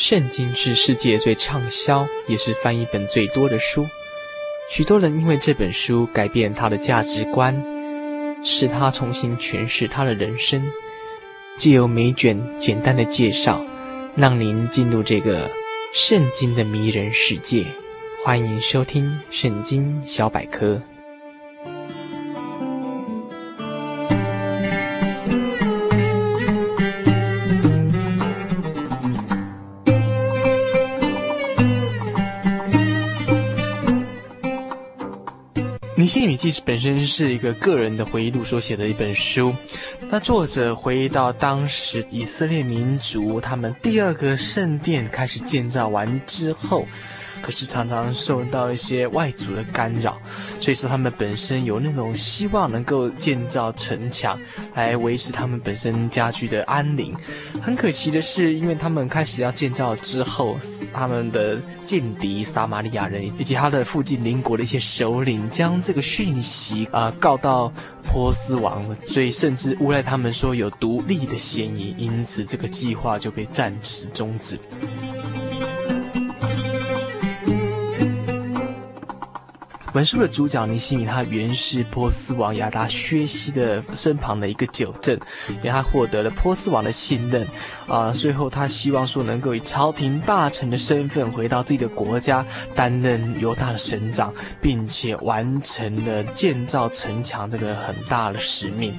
圣经是世界最畅销，也是翻译本最多的书。许多人因为这本书改变他的价值观，使他重新诠释他的人生。借由每卷简单的介绍，让您进入这个圣经的迷人世界。欢迎收听《圣经小百科》。尼西米记本身是一个个人的回忆录所写的一本书。那作者回忆到当时以色列民族他们第二个圣殿开始建造完之后。可是常常受到一些外族的干扰，所以说他们本身有那种希望能够建造城墙来维持他们本身家居的安宁。很可惜的是，因为他们开始要建造之后，他们的劲敌撒玛利亚人以及他的附近邻国的一些首领将这个讯息啊、告到波斯王，所以甚至诬赖他们说有独立的嫌疑，因此这个计划就被暂时终止。本书的主角尼西米，他原是波斯王亚达薛西的身旁的一个酒政，因为他获得了波斯王的信任，啊，最后他希望说能够以朝廷大臣的身份回到自己的国家，担任犹大的省长，并且完成了建造城墙这个很大的使命。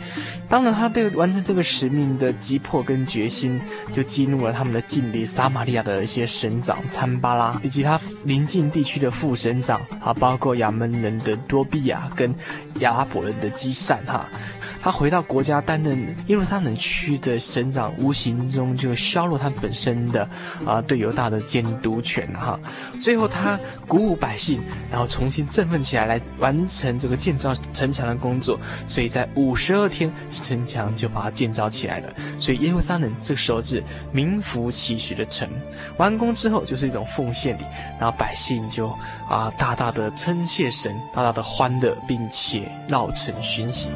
当然，他对完成这个使命的急迫跟决心，就激怒了他们的劲敌撒玛利亚的一些省长参巴拉，以及他邻近地区的副省长，啊，包括亚门人的多比亚跟亚拉伯人的基善哈，他回到国家担任耶路撒冷区的省长，无形中就削弱他本身的啊对犹大的监督权哈。最后他鼓舞百姓，然后重新振奋起来，来完成这个建造城墙的工作。所以在五十二天，城墙就把它建造起来了。所以耶路撒冷这个时候是名副其实的城。完工之后就是一种奉献礼，然后百姓就啊大大的称谢。神大大的欢乐，并且绕城巡行。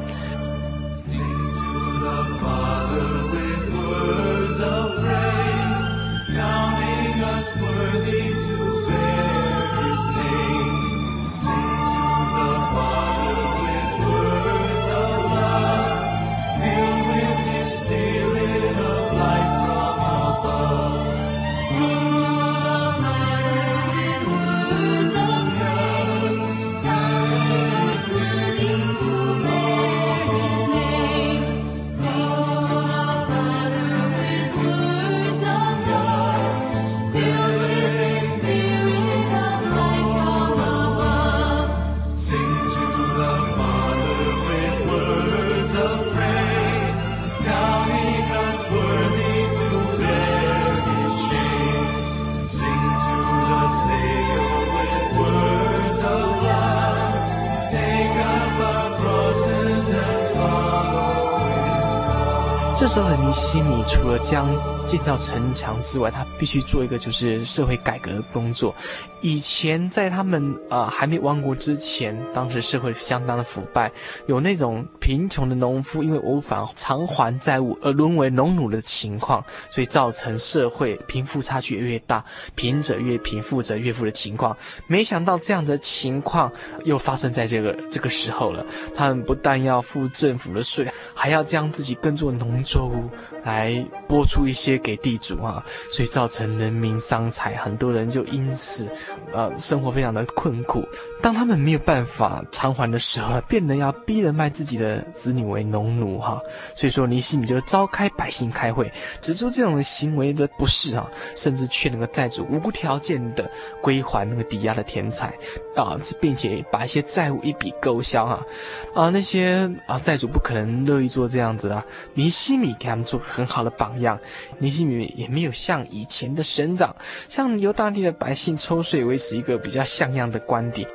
这时候的尼西米除了将建造城墙之外，他必须做一个就是社会改革的工作。以前在他们呃还没亡国之前，当时社会相当的腐败，有那种贫穷的农夫因为无法偿还债务而沦为农奴的情况，所以造成社会贫富差距越，越大，贫者越贫，富者越富的情况。没想到这样的情况又发生在这个这个时候了。他们不但要付政府的税，还要将自己耕作农作物来拨出一些给地主啊，所以造成人民伤财，很多人就因此。呃，生活非常的困苦。当他们没有办法偿还的时候，变得要逼人卖自己的子女为农奴哈。所以说，尼希米就召开百姓开会，指出这种行为的不是啊，甚至劝那个债主无条件的归还那个抵押的田财啊，并且把一些债务一笔勾销哈。啊，那些啊债主不可能乐意做这样子啊。尼希米给他们做很好的榜样，尼希米也没有像以前的省长，像犹大地的百姓抽税维持一个比较像样的观点。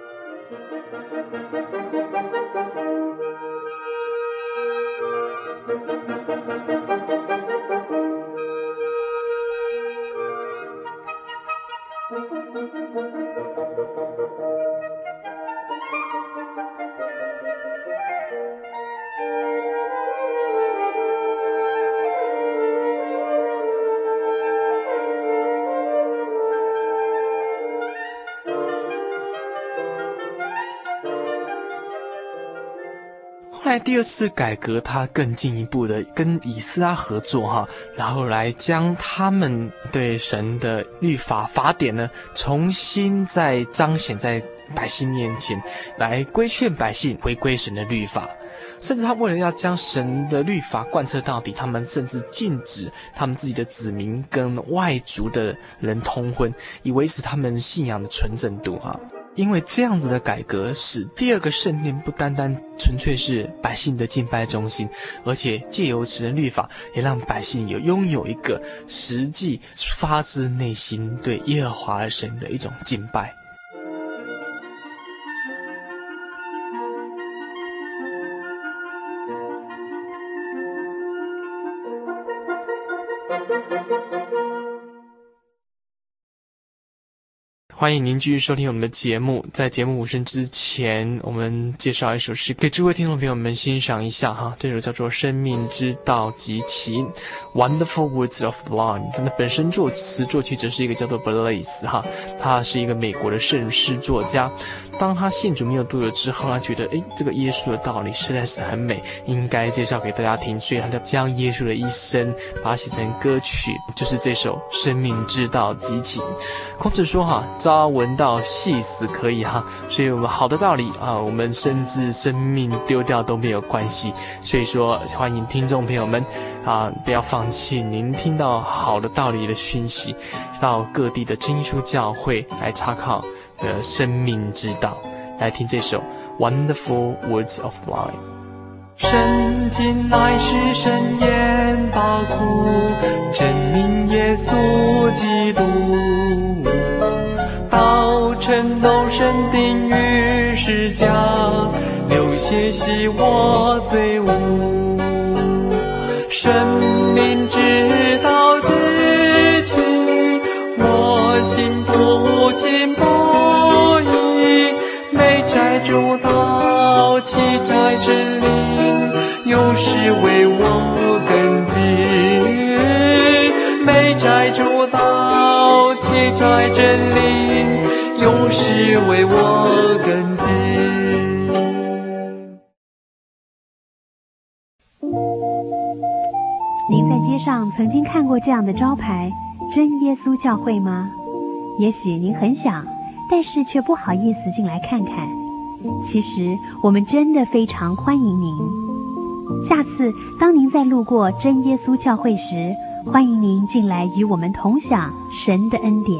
在第二次改革，他更进一步的跟以斯拉合作哈，然后来将他们对神的律法法典呢，重新再彰显在百姓面前，来规劝百姓回归神的律法。甚至他为了要将神的律法贯彻到底，他们甚至禁止他们自己的子民跟外族的人通婚，以维持他们信仰的纯正度哈。因为这样子的改革，使第二个圣殿不单单纯粹是百姓的敬拜中心，而且借由此的律法，也让百姓有拥有一个实际发自内心对耶和华神的一种敬拜。欢迎您继续收听我们的节目。在节目尾声之前，我们介绍一首诗给诸位听众朋友们欣赏一下哈。这首叫做《生命之道极其》（Wonderful Words of the Line）。它的本身作词作曲者是一个叫做 Blaze 哈，他是一个美国的圣诗作家。当他信主没有多久之后，他觉得诶，这个耶稣的道理实在是很美，应该介绍给大家听，所以他就将耶稣的一生把它写成歌曲，就是这首《生命之道极其》。孔子说哈，朝闻道，夕死可以哈，所以我们好的道理啊，我们甚至生命丢掉都没有关系。所以说，欢迎听众朋友们啊，不要放弃您听到好的道理的讯息，到各地的真书教会来查考。的生命之道，来听这首《Wonderful Words of Life》。圣经乃是神言宝库，证明耶稣基督。道成肉身定于十架，流血洗我罪污。生命之道极奇，我心不禁不。摘主道，弃摘真理，有时为我根基。每摘主道，弃摘真理，又是为我根基。您在街上曾经看过这样的招牌“真耶稣教会”吗？也许您很想，但是却不好意思进来看看。其实我们真的非常欢迎您。下次当您再路过真耶稣教会时，欢迎您进来与我们同享神的恩典。